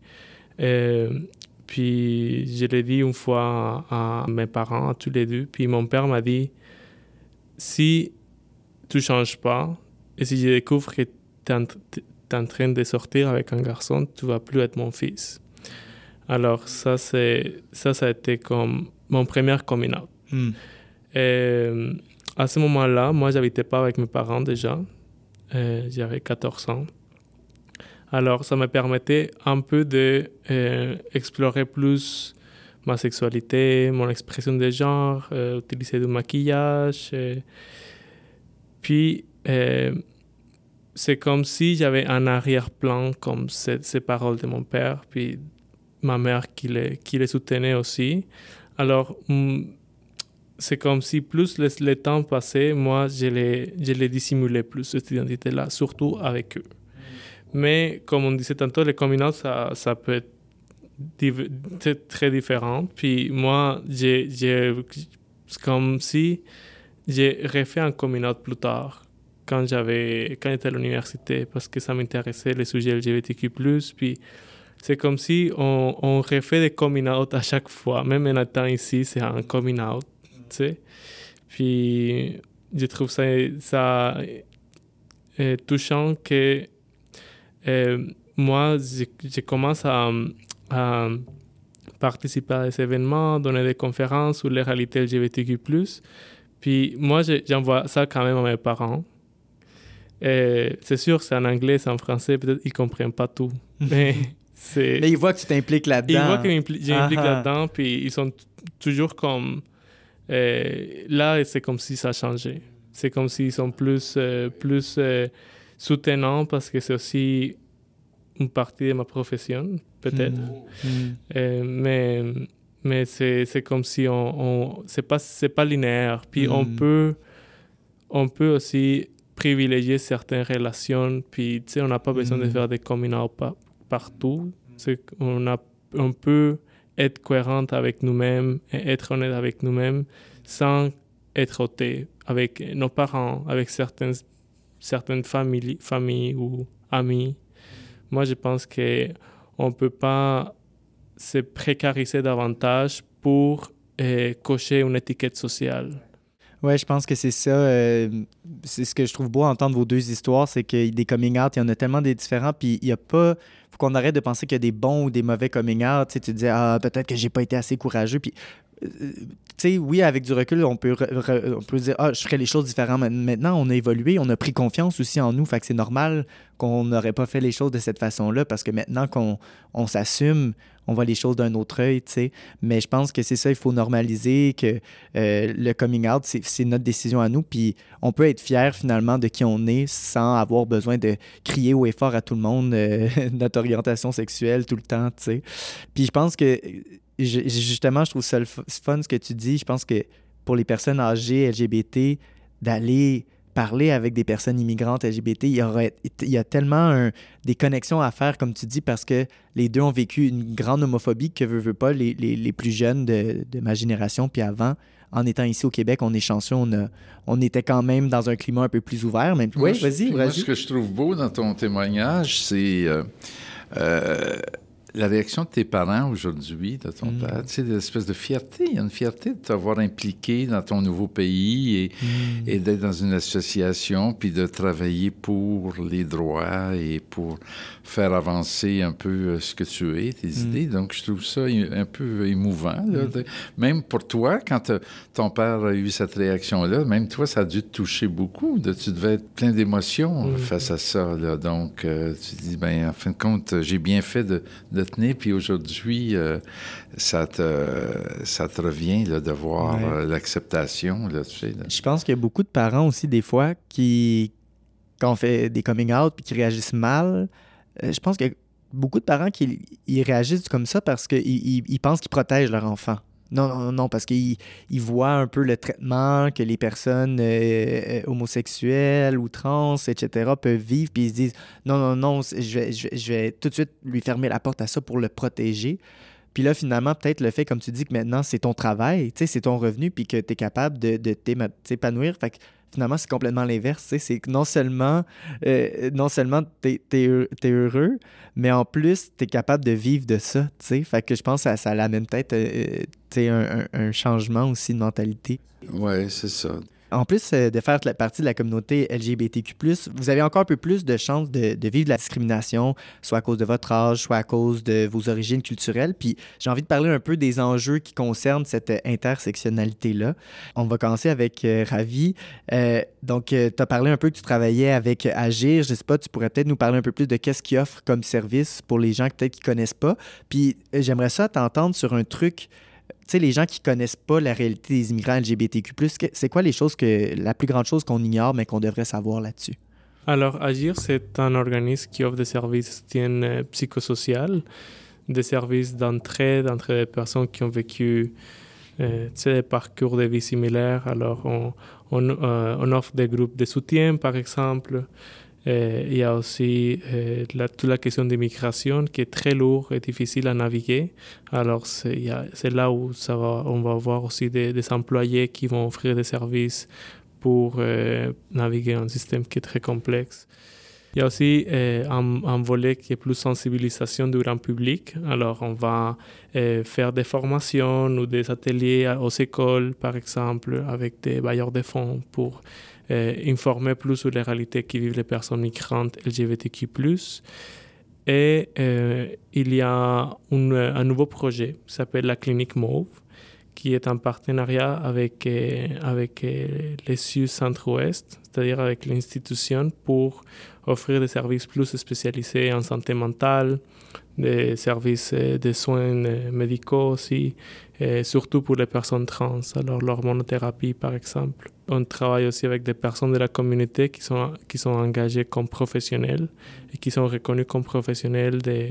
Euh, puis je l'ai dit une fois à, mes parents, à tous les deux. Puis mon père m'a dit si tu changes pas et si je découvre que tu es, en train de sortir avec un garçon, tu vas plus être mon fils. Alors ça, c'est ça, ça a été comme mon premier coming out. Hmm. Et à ce moment-là, moi, j'habitais pas avec mes parents déjà. Euh, j'avais 14 ans. Alors, ça me permettait un peu de euh, plus ma sexualité, mon expression de genre, euh, utiliser du maquillage. Puis, c'est comme si j'avais un arrière-plan comme ces, ces, paroles de mon père, puis ma mère qui les, qui les soutenait aussi. Alors, mm, c'est comme si plus le, temps passait, moi, je les, je les dissimulais plus, cette identité-là, surtout avec eux. Mais comme on disait tantôt, les coming ça, ça peut être très différent. Puis moi, c'est comme si j'ai refait un coming plus tard, quand, j'avais, quand j'étais à l'université, parce que ça m'intéressait, les sujets LGBTQ+. Puis c'est comme si on, on refait des coming out à chaque fois. Même en étant ici, c'est un coming out sais. Puis je trouve ça, ça euh, touchant que euh, moi, je, commence à, à, participer à des événements, donner des conférences sur les réalités LGBTQ+. Puis moi, j'envoie ça quand même à mes parents. C'est sûr, c'est en anglais, c'est en français, peut-être ils comprennent pas tout. Mais, mais ils voient que tu t'impliques là-dedans. Ils voient que j'implique ah, ah. là-dedans, puis ils sont toujours comme et là, c'est comme si ça changeait. C'est comme s'ils sont plus, euh, plus euh, soutenants parce que c'est aussi une partie de ma profession, peut-être. Hmm. Hmm. Euh, mais mais c'est comme si on, on c'est pas c'est pas linéaire. Puis on hmm. peut on peut aussi privilégier certaines relations. Puis tu sais, on n'a pas besoin de faire des coming out partout. On peut être cohérente avec nous-mêmes et être honnête avec nous-mêmes sans être ôté avec nos parents, avec certaines, certaines familles, familles ou amis. Moi, je pense qu'on ne peut pas se précariser davantage pour euh, cocher une étiquette sociale. Oui, je pense que c'est ça. Euh, c'est ce que je trouve beau à entendre vos deux histoires, c'est que des coming out, il y en a tellement des différents, puis il n'y a pas qu'on arrête de penser qu'il y a des bons ou des mauvais coming out. Tu, sais, tu dis, ah, peut-être que j'ai pas été assez courageux. Puis, oui, avec du recul, on peut, on peut dire, ah, je ferais les choses différemment. Maintenant, on a évolué, on a pris confiance aussi en nous. Fait que c'est normal qu'on n'aurait pas fait les choses de cette façon-là parce que maintenant qu'on on s'assume, on voit les choses d'un autre œil, tu sais. Mais je pense que c'est ça, il faut normaliser que euh, le coming out, c'est notre décision à nous. Puis on peut être fier finalement de qui on est sans avoir besoin de crier haut et fort à tout le monde euh, notre orientation sexuelle tout le temps. Puis je pense que justement, je trouve ça fun ce que tu dis. Je pense que pour les personnes âgées LGBT, d'aller parler avec des personnes immigrantes LGBT, il y, aurait, il y a tellement des connexions à faire, comme tu dis, parce que les deux ont vécu une grande homophobie que veut, veut pas les, les, les plus jeunes de, de, ma génération, puis avant, en étant ici au Québec, on est chanceux, on, a, on était quand même dans un climat un peu plus ouvert. Même... Oui, vas-y, vas-y. ce que je trouve beau dans ton témoignage, c'est... Euh, euh, la réaction de tes parents aujourd'hui, de ton mm. père, tu sais, l'espèce de fierté. Il y a une fierté de t'avoir impliqué dans ton nouveau pays et, mm. et d'être dans une association, puis de travailler pour les droits et pour faire avancer un peu euh, ce que tu es, tes mm. idées. Donc, je trouve ça un peu émouvant. Même pour toi, quand ton père a eu cette réaction-là, même toi, ça a dû te toucher beaucoup. De, tu devais être plein d'émotions face à ça. Là. Donc, euh, tu dis, ben en fin de compte, j'ai bien fait de Puis aujourd'hui, euh, ça, te, ça te revient là, de voir euh, l'acceptation. Là, tu sais, Je pense qu'il y a beaucoup de parents aussi, des fois, qui, quand on fait des coming out puis qui réagissent mal, euh, je pense a beaucoup de parents qui ils réagissent comme ça parce qu'ils ils pensent qu'ils protègent leur enfant. Non, non, non, parce qu'ils voient un peu le traitement que les personnes euh, euh, homosexuelles ou trans, etc., peuvent vivre, puis ils se disent non, non, non, je vais, je, vais, tout de suite lui fermer la porte à ça pour le protéger. Puis là, finalement, peut-être le fait, comme tu dis, que maintenant, c'est ton travail, c'est ton revenu, puis que tu es capable de, de t'épanouir. Fait que finalement, c'est complètement l'inverse. C'est non seulement, euh, non seulement tu es, heureux, mais en plus, tu es capable de vivre de ça. Fait que je pense que ça, ça l'amène peut-être euh, un, un, changement aussi de mentalité. Oui, c'est ça en plus euh, de faire partie de la communauté LGBTQ, vous avez encore un peu plus de chances de, vivre de la discrimination, soit à cause de votre âge, soit à cause de vos origines culturelles. Puis j'ai envie de parler un peu des enjeux qui concernent cette intersectionnalité-là. On va commencer avec euh, Ravi. Euh, donc, tu as parlé un peu que tu travaillais avec Agir. Je sais pas, tu pourrais peut-être nous parler un peu plus de qu'est-ce qu'ils offrent comme service pour les gens peut-être qui connaissent pas. Puis j'aimerais ça t'entendre sur un truc les gens qui connaissent pas la réalité des immigrants LGBTQ+, c'est quoi les choses que, la plus grande chose qu'on ignore, mais qu'on devrait savoir là-dessus? Alors, Agir, c'est un organisme qui offre des services euh, psychosociaux, des services d'entraide entre des personnes qui ont vécu euh, des parcours de vie similaires. Alors, on, on, euh, on, offre des groupes de soutien, par exemple, il y a aussi la, toute la question d'immigration qui est très lourde et difficile à naviguer. Alors, c'est là où on va avoir aussi des, des, employés qui vont offrir des services pour euh, naviguer un système qui est très complexe. Il y a aussi un, volet qui est plus sensibilisation du grand public. Alors, on va faire des formations ou des ateliers aux écoles, par exemple, avec des bailleurs de fonds pour informer plus sur les réalités qui vivent les personnes migrantes LGBTQ+. Et euh, il y a un nouveau projet qui s'appelle la Clinique Mauve, qui est en partenariat avec, euh, avec les CIU Centre-Ouest, c'est-à-dire avec l'institution, pour offrir des services plus spécialisés en santé mentale, des services de soins médicaux aussi, et surtout pour les personnes trans, alors l'hormonothérapie par exemple. On travaille aussi avec des personnes de la communauté qui sont, qui sont engagées comme professionnels et qui sont reconnues comme professionnels de,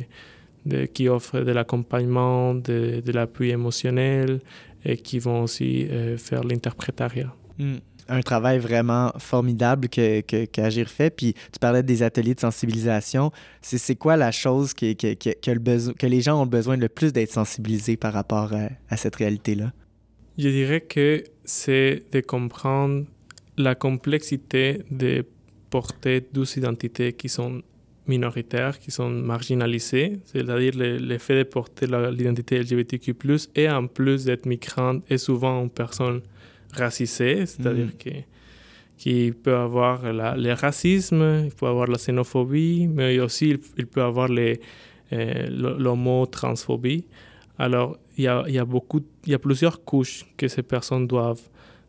de, qui offrent de l'accompagnement, de, de l'appui émotionnel et qui vont aussi euh, faire l'interprétariat. Hmm un travail vraiment formidable que, que, fait. Puis tu parlais des ateliers de sensibilisation. C'est quoi la chose que, que, que, le que les gens ont besoin le plus d'être sensibilisés par rapport à, cette réalité-là? Je dirais que c'est de comprendre la complexité de porter deux identités qui sont minoritaires, qui sont marginalisées, c'est-à-dire le, fait de porter l'identité LGBTQ+, et en plus d'être migrante et souvent une personne racisé, c'est-à-dire mm. qu'il qui peut avoir la, le racisme, il peut avoir la xénophobie, mais aussi il, peut avoir euh, l'homo-transphobie. Alors, il y a, il y, a beaucoup, il y a plusieurs couches que ces personnes doivent,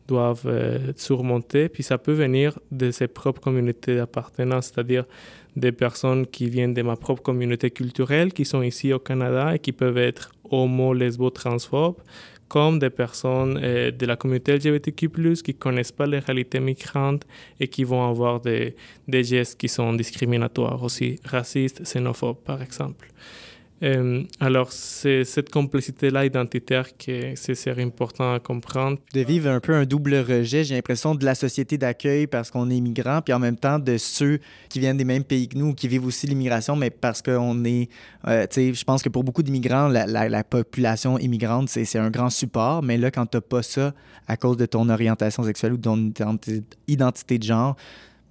doivent euh, surmonter, puis ça peut venir de ses propres communautés d'appartenance, c'est-à-dire des personnes qui viennent de ma propre communauté culturelle, qui sont ici au Canada et qui peuvent être homo, lesbo, transphobes, comme des personnes euh, de la communauté LGBTQ+, qui ne connaissent pas les réalités migrantes et qui vont avoir des, des gestes qui sont discriminatoires aussi, racistes, xénophobes par exemple. Alors, c'est cette complexité-là identitaire que c'est important à comprendre. De vivre un peu un double rejet, j'ai l'impression, de la société d'accueil parce qu'on est immigrant, puis en même temps de ceux qui viennent des mêmes pays que nous, qui vivent aussi l'immigration, mais parce qu'on est... Euh, tu sais, je pense que pour beaucoup d'immigrants, la, la, population immigrante, c'est un grand support, mais là, quand tu n'as pas ça à cause de ton orientation sexuelle ou de ton identité de genre,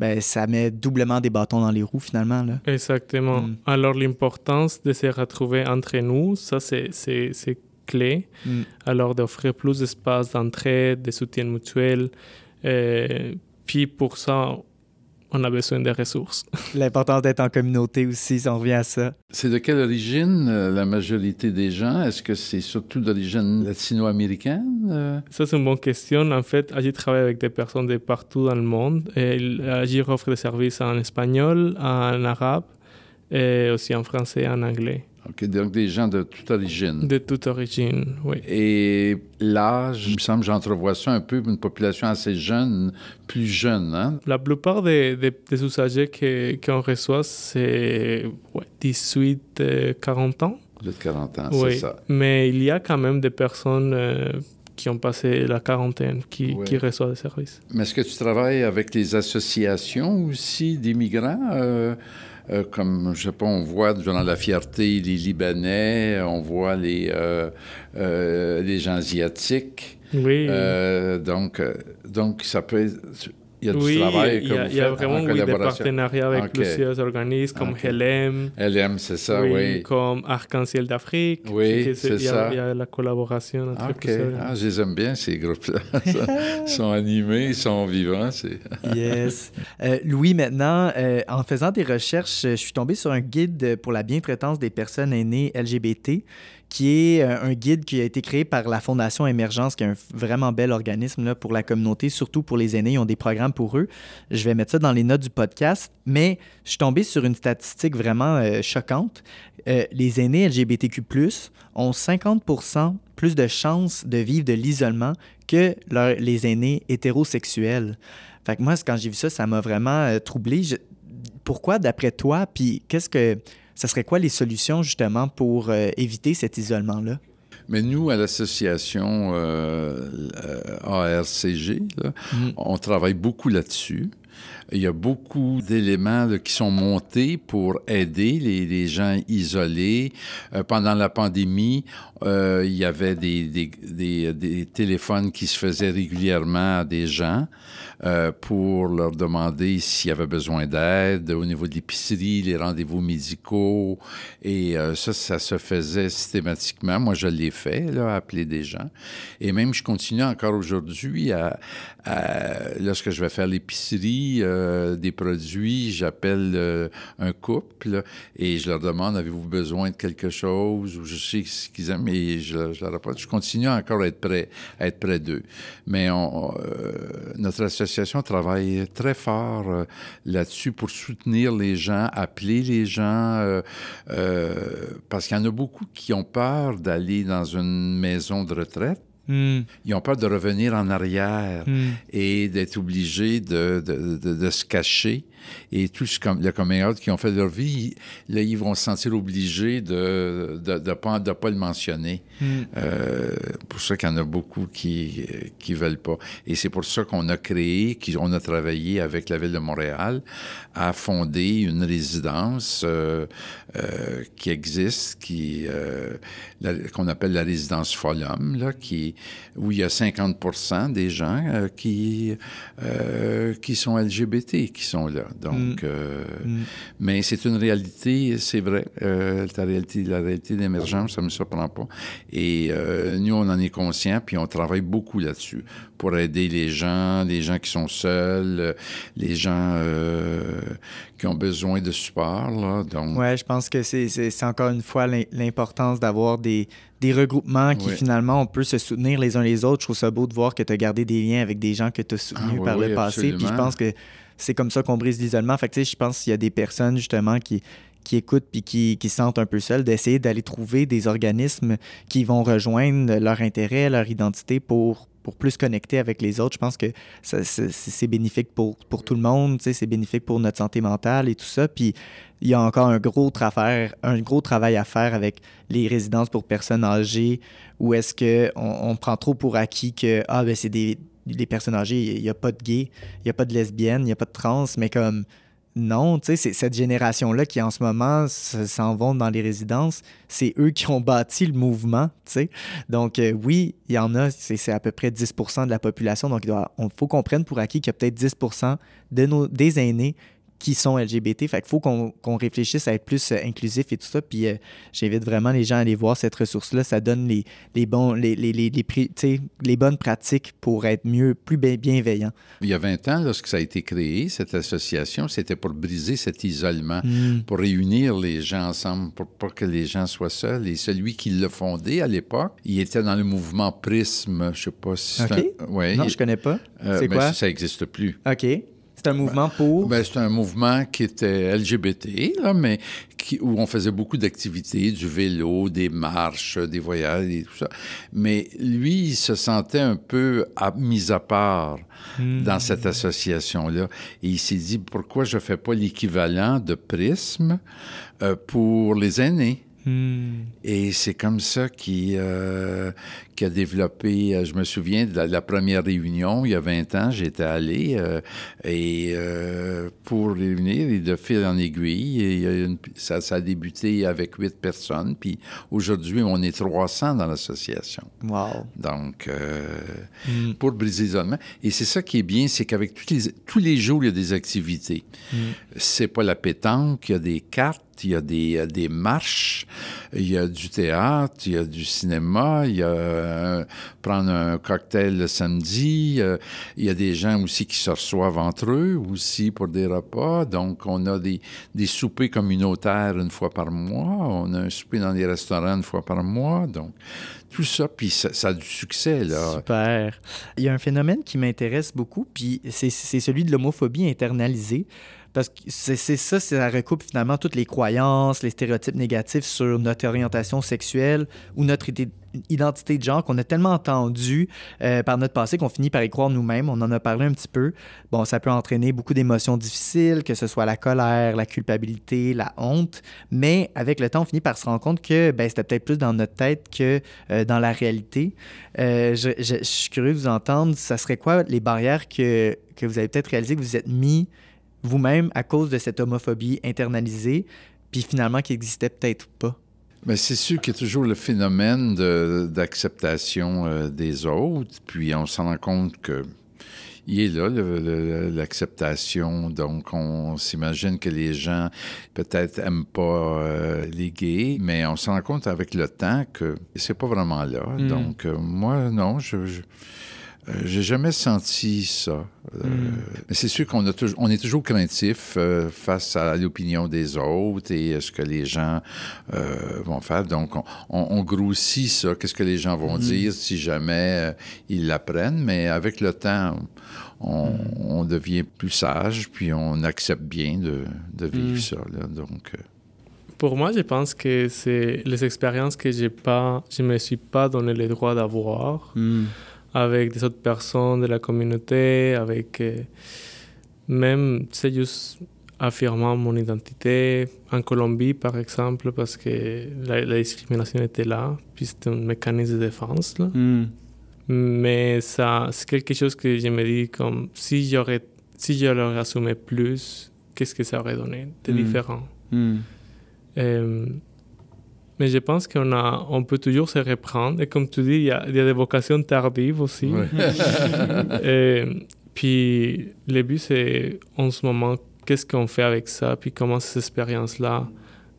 ben, ça met doublement des bâtons dans les roues finalement. Là. Exactement. Mm. Alors l'importance de se retrouver entre nous, ça c'est clé. Mm. Alors d'offrir plus d'espace d'entraide, de soutien mutuel. Euh, puis pour ça, on a besoin des ressources. L'importance d'être en communauté aussi, si on revient à ça. C'est de quelle origine euh, la majorité des gens? Est-ce que c'est surtout d'origine latino-américaine? Euh? Ça, c'est une bonne question. En fait, Agir travaille avec des personnes de partout dans le monde. Et Agir offre des services en espagnol, en arabe, et aussi en français et en anglais. Donc des gens de toute origine. De toute origine, oui. Et l'âge, il me semble, j'entrevois ça un peu, une population assez jeune, plus jeune, hein? La plupart des, des, usagers qu'on reçoit, c'est 18, 40 ans. De 40 ans, c'est ça. Mais il y a quand même des personnes euh, qui ont passé la quarantaine qui, qui reçoivent des services. Mais est-ce que tu travailles avec les associations aussi d'immigrants? Euh, euh, comme, je sais pas, on voit durant la fierté les Libanais, on voit les, euh, euh, les gens asiatiques. Oui. donc, donc, ça peut être il y a du travail que il y a, vraiment oui, des partenariats avec plusieurs organismes comme okay. HLM. HLM, c'est ça, oui, Comme Arc-en-Ciel d'Afrique. Oui, c'est ça. Il y a la collaboration entre OK. Ah, je les aime bien, ces groupes-là. ils sont animés, ils sont vivants. yes. Euh, Louis, maintenant, euh, en faisant des recherches, je suis tombé sur un guide pour la bientraitance des personnes aînées LGBT qui est euh, un guide qui a été créé par la Fondation Émergence, qui est un vraiment bel organisme pour la communauté, surtout pour les aînés. Ils ont des programmes pour eux. Je vais mettre ça dans les notes du podcast. Mais je suis tombé sur une statistique vraiment euh, choquante. Euh, les aînés LGBTQ ont 50% plus de chances de vivre de l'isolement que les aînés hétérosexuels. Fait que moi, quand j'ai vu ça, ça m'a vraiment troublé. Pourquoi, d'après toi, puis qu'est-ce que ça serait quoi les solutions justement pour euh, éviter cet isolement-là? Mais nous, à l'association euh, ARCG, mm. on travaille beaucoup là-dessus. Il y a beaucoup d'éléments qui sont montés pour aider les, gens isolés. Euh, pendant la pandémie, il y avait des, des, des, téléphones qui se faisaient régulièrement à des gens. Euh, pour leur demander s'il y avait besoin d'aide au niveau de l'épicerie, les rendez-vous médicaux. Et euh, ça, ça se faisait systématiquement. Moi, je l'ai fait, là, appeler des gens. Et même, je continue encore aujourd'hui à, lorsque je vais faire l'épicerie euh, des produits, j'appelle un couple et je leur demande avez-vous besoin de quelque chose? Ou je sais ce qu'ils aiment et je, je leur réponds. Je continue encore à être prêt, à être près d'eux. Mais on, notre association l'association travaille très fort euh, là-dessus pour soutenir les gens, appeler les gens, euh, euh, parce qu'il y en a beaucoup qui ont peur d'aller dans une maison de retraite. Hmm. Ils ont peur de revenir en arrière hmm. et d'être obligés de, de, de, se cacher et tout le coming out qu'ils ont fait de leur vie, là, ils vont se sentir obligés de ne pas, le mentionner. Mm. Euh, pour ça qu'il y en a beaucoup qui ne veulent pas. Et c'est pour ça qu'on a créé, qu'on a travaillé avec la Ville de Montréal à fonder une résidence euh, euh, qui existe, qu'on appelle la résidence Folum, là, qui, où il y a 50% des gens euh, qui, qui sont LGBT qui sont là. Donc, mm. Euh, mm. mais c'est une réalité, c'est vrai. Euh, la réalité, la réalité d'émergence, ça ne me surprend pas. Et euh, nous, on en est conscient, puis on travaille beaucoup là-dessus pour aider les gens, les gens qui sont seuls, les gens qui ont besoin de support. Là, donc... Oui, je pense que c'est encore une fois l'importance d'avoir des, des regroupements qui finalement on peut se soutenir les uns les autres. Je trouve ça beau de voir que tu as gardé des liens avec des gens que tu as soutenus ah par le passé. Puis je pense que c'est comme ça qu'on brise l'isolement. Fait que, je pense qu'il y a des personnes, justement, qui, qui écoutent puis qui, qui se sentent un peu seules, d'essayer d'aller trouver des organismes qui vont rejoindre leur intérêt, leur identité pour, pour plus connecter avec les autres. Je pense que c'est bénéfique pour, pour tout le monde, c'est bénéfique pour notre santé mentale et tout ça. Puis il y a encore un gros, travail, un gros travail à faire avec les résidences pour personnes âgées, où est-ce qu'on on prend trop pour acquis que ah, ben, c'est des, les personnes âgées, il n'y a pas de gays, il n'y a pas de lesbiennes, il n'y a pas de trans, mais comme non, tu sais, c'est cette génération-là qui en ce moment s'en vont dans les résidences, c'est eux qui ont bâti le mouvement, tu sais. Donc euh, oui, il y en a, c'est à peu près 10% de la population, donc il faut qu'on prenne pour acquis qu'il y a peut-être 10 de nos, des aînés qui sont LGBT. Fait qu'il faut qu'on réfléchisse à être plus euh, inclusif et tout ça. Puis euh, j'invite vraiment les gens à aller voir cette ressource-là. Ça donne les, les, bons, les, les, les, les, bonnes pratiques pour être mieux, plus bienveillant. Il y a 20 ans, lorsque ça a été créé, cette association, c'était pour briser cet isolement, hmm. pour réunir les gens ensemble, pour pas que les gens soient seuls. Et celui qui l'a fondé à l'époque, il était dans le mouvement Prisme. Je sais pas si c'est un... ouais. Non, je connais pas. Euh, c'est quoi? Ça n'existe plus. OK. C'est un mouvement pour? Ben, c'est un mouvement qui était LGBT, là, mais qui, où on faisait beaucoup d'activités, du vélo, des marches, des voyages et tout ça. Mais lui, il se sentait un peu mis à part dans hmm. cette association-là. Et il s'est dit, pourquoi je ne fais pas l'équivalent de Prisme euh, pour les aînés? Hmm. Et c'est comme ça qu'il euh, qu'il a développé. euh, Je me souviens de la, la première réunion, il y a 20 ans, j'étais allé euh, et euh, pour réunir, et de fil en aiguille, et une- ça, ça a débuté avec huit personnes, puis aujourd'hui, on est 300 dans l'association. Wow. Donc, euh, Hmm. pour briser l'isolement. Et c'est ça qui est bien, c'est qu'avec tous les, tous les jours, il y a des activités. C'est pas la pétanque, il y a des cartes, il y a des, des marches, il y a du théâtre, il y a du cinéma, il y a euh, prendre un cocktail le samedi, euh, il y a des gens aussi qui se reçoivent entre eux aussi pour des repas. Donc, on a des, des soupers communautaires une fois par mois, on a un souper dans les restaurants une fois par mois. Donc, tout ça, puis ça, a du succès, là. Super. Il y a un phénomène qui m'intéresse beaucoup, puis c'est celui de l'homophobie internalisée. Parce que c'est ça, ça recoupe finalement toutes les croyances, les stéréotypes négatifs sur notre orientation sexuelle ou notre identité de genre qu'on a tellement entendu euh, par notre passé qu'on finit par y croire nous-mêmes. On en a parlé un petit peu. Bon, ça peut entraîner beaucoup d'émotions difficiles, que ce soit la colère, la culpabilité, la honte. Mais avec le temps, on finit par se rendre compte que ben, c'était peut-être plus dans notre tête que euh, dans la réalité. Euh, je, je- je suis curieux de vous entendre. Ça serait quoi les barrières que, que vous avez peut-être réalisées que vous êtes mis vous-même à cause de cette homophobie internalisée, puis finalement qui existait peut-être pas? Mais c'est sûr qu'il y a toujours le phénomène de- d'acceptation euh, des autres, puis on s'en rend compte que il est là, le- le- l'acceptation. Donc, on s'imagine que les gens peut-être aiment pas euh, les gays, mais on s'en rend compte avec le temps que c'est pas vraiment là. Mm. Donc, euh, moi, non, je, je- euh, j'ai jamais senti ça. Euh, Mais c'est sûr qu'on a toujours- on est toujours craintif euh, face à l'opinion des autres et à ce que les gens vont faire. Donc, on, on- on grossit ça. Qu'est-ce que les gens vont dire si jamais ils l'apprennent? Mais avec le temps, on, on devient plus sage, puis on accepte bien de, de vivre Mm. ça. là. Donc, Pour moi, je pense que c'est les expériences que j'ai pas, je me suis pas donné le droit d'avoir avec des autres personnes de la communauté, avec euh, même, c'est juste affirmant mon identité en Colombie, par exemple, parce que la, la discrimination était là, puis c'était un mécanisme de défense. Là. Hmm. Mais ça, c'est quelque chose que je me dis comme si j'aurais, si je l'aurais assumé plus, qu'est-ce que ça aurait donné de Mm. différent? Hmm. Euh, mais je pense qu'on a, on peut toujours se reprendre. Et comme tu dis, il y a, il y a des vocations tardives aussi. ouais. Euh, puis le but, c'est en ce moment, qu'est-ce qu'on fait avec ça, puis comment ces expériences-là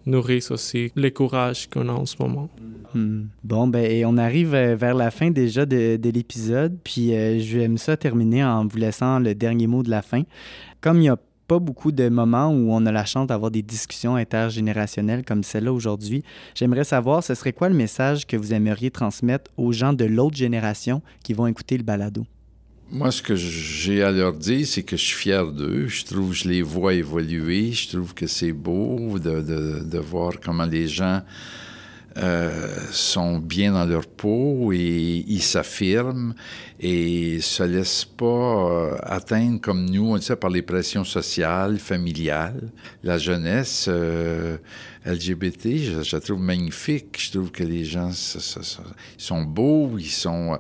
nourrissent aussi le courage qu'on a en ce moment. Hmm. Bon, ben, et on arrive euh, vers la fin déjà de, de l'épisode, puis euh, je vais ça terminer en vous laissant le dernier mot de la fin. Comme il n'y a pas beaucoup de moments où on a la chance d'avoir des discussions intergénérationnelles comme celle-là aujourd'hui, j'aimerais savoir, ce serait quoi le message que vous aimeriez transmettre aux gens de l'autre génération qui vont écouter le balado? Moi, ce que j'ai à leur dire, c'est que je suis fier d'eux. Je trouve, je les vois évoluer. Je trouve que c'est beau de, de, de voir comment les gens euh, sont bien dans leur peau et ils s'affirment et se laissent pas euh, atteindre comme nous, on le sait, par les pressions sociales, familiales. La jeunesse euh, LGBT, je, je trouve magnifique. Je trouve que les gens ça- ils sont beaux, ils sont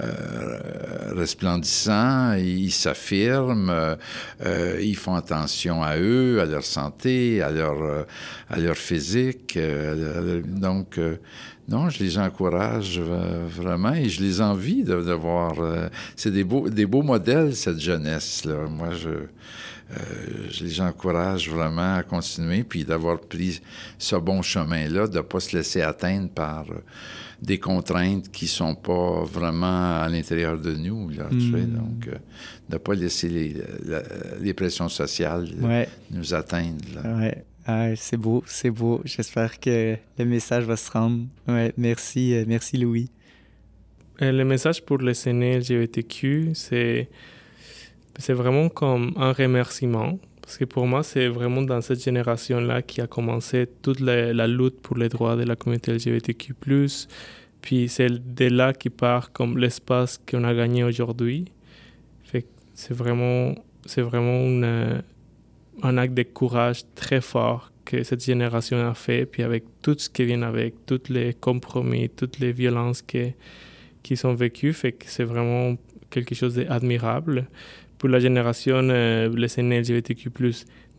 euh, resplendissants, ils s'affirment, euh, euh, ils font attention à eux, à leur santé, à leur, euh, à leur physique. euh, donc, euh, non, je les encourage euh, vraiment et je les envie de, de voir. euh, c'est des beaux, des beaux modèles, cette jeunesse-là. Moi, je, euh, je les encourage vraiment à continuer puis d'avoir pris ce bon chemin-là, de ne pas se laisser atteindre par euh, des contraintes qui sont pas vraiment à l'intérieur de nous. Là, tu sais. donc, euh, de ne pas laisser les, la- les pressions sociales euh, Ouais, nous atteindre. ouais. Ah, c'est beau, c'est beau. J'espère que le message va se rendre. Ouais, merci, euh, merci Louis. Le message pour les aînés LGBTQ, c'est, c'est vraiment comme un remerciement. Parce que pour moi, c'est vraiment dans cette génération-là qui a commencé toute la, lutte pour les droits de la communauté LGBTQ. Puis c'est de là qui part comme l'espace qu'on a gagné aujourd'hui. Que c'est vraiment, c'est vraiment un acte de courage très fort que cette génération a fait, puis avec tout ce qui vient avec, tous les compromis, toutes les violences qui, qui sont vécues, que c'est vraiment quelque chose d'admirable pour la génération, euh, les LGBTQ+,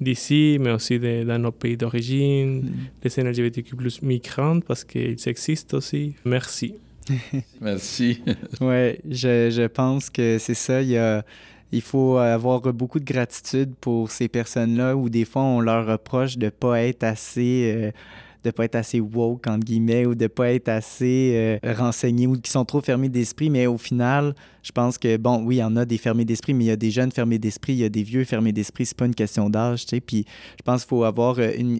d'ici, mais aussi de, dans nos pays d'origine, mm. les LGBTQ+, migrantes, parce qu'ils existent aussi. Merci. Merci. oui, je, je, pense que c'est ça. Il, y a, il faut avoir beaucoup de gratitude pour ces personnes-là où des fois on leur reproche de ne pas être assez. Euh, de pas être assez woke, entre guillemets, ou de pas être assez euh, renseignés ou qui sont trop fermés d'esprit. Mais au final, je pense que, bon, oui, il y en a des fermés d'esprit, mais il y a des jeunes fermés d'esprit, il y a des vieux fermés d'esprit. C'est pas une question d'âge, tu sais. Puis je pense qu'il faut avoir euh, une,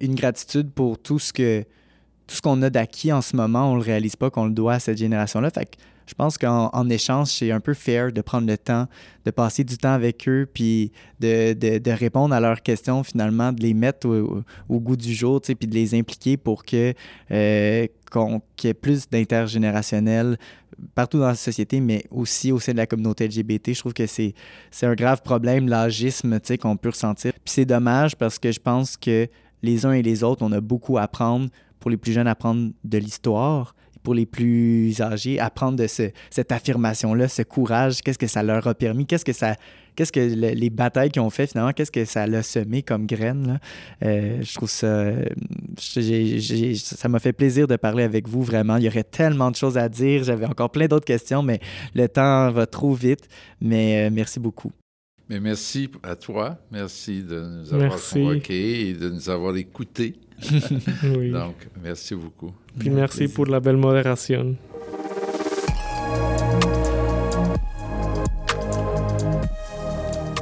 une, gratitude pour tout ce que tout ce qu'on a d'acquis en ce moment, on le réalise pas qu'on le doit à cette génération-là. Fait je pense qu'en échange, c'est un peu fair de prendre le temps, de passer du temps avec eux, puis de, de, répondre à leurs questions, finalement, de les mettre au, goût du jour, puis de les impliquer pour que euh, qu'il y ait plus d'intergénérationnel partout dans la société, mais aussi au sein de la communauté LGBT. Je trouve que c'est un grave problème, l'agisme qu'on peut ressentir. Puis c'est dommage parce que je pense que les uns et les autres, on a beaucoup à apprendre pour les plus jeunes, apprendre de l'histoire. Pour les plus âgés, apprendre de cette affirmation-là, ce courage, qu'est-ce que ça leur a permis, qu'est-ce que ça, qu'est-ce que les batailles qu'ils ont fait finalement, qu'est-ce que ça l'a semé comme graine. Euh, je trouve ça, ça m'a fait plaisir de parler avec vous vraiment. Il y aurait tellement de choses à dire. J'avais encore plein d'autres questions, mais le temps va trop vite. Mais euh, merci beaucoup. Mais merci à toi. Merci de nous avoir convoqués et de nous avoir écoutés. Donc, merci beaucoup. Puis merci pour la belle modération.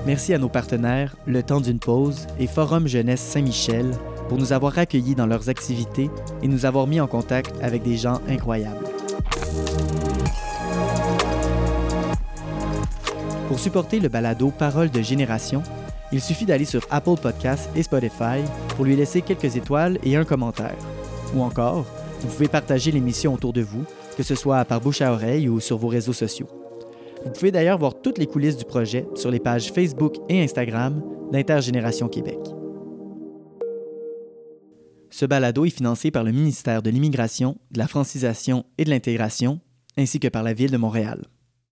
Merci à nos partenaires, Le Temps d'une pause et Forum Jeunesse Saint-Michel, pour nous avoir accueillis dans leurs activités et nous avoir mis en contact avec des gens incroyables. Pour supporter le balado Parole de génération, il suffit d'aller sur Apple Podcasts et Spotify pour lui laisser quelques étoiles et un commentaire. Ou encore, vous pouvez partager l'émission autour de vous, que ce soit par bouche à oreille ou sur vos réseaux sociaux. Vous pouvez d'ailleurs voir toutes les coulisses du projet sur les pages Facebook et Instagram d'Intergénération Québec. Ce balado est financé par le ministère de l'Immigration, de la Francisation et de l'Intégration, ainsi que par la Ville de Montréal.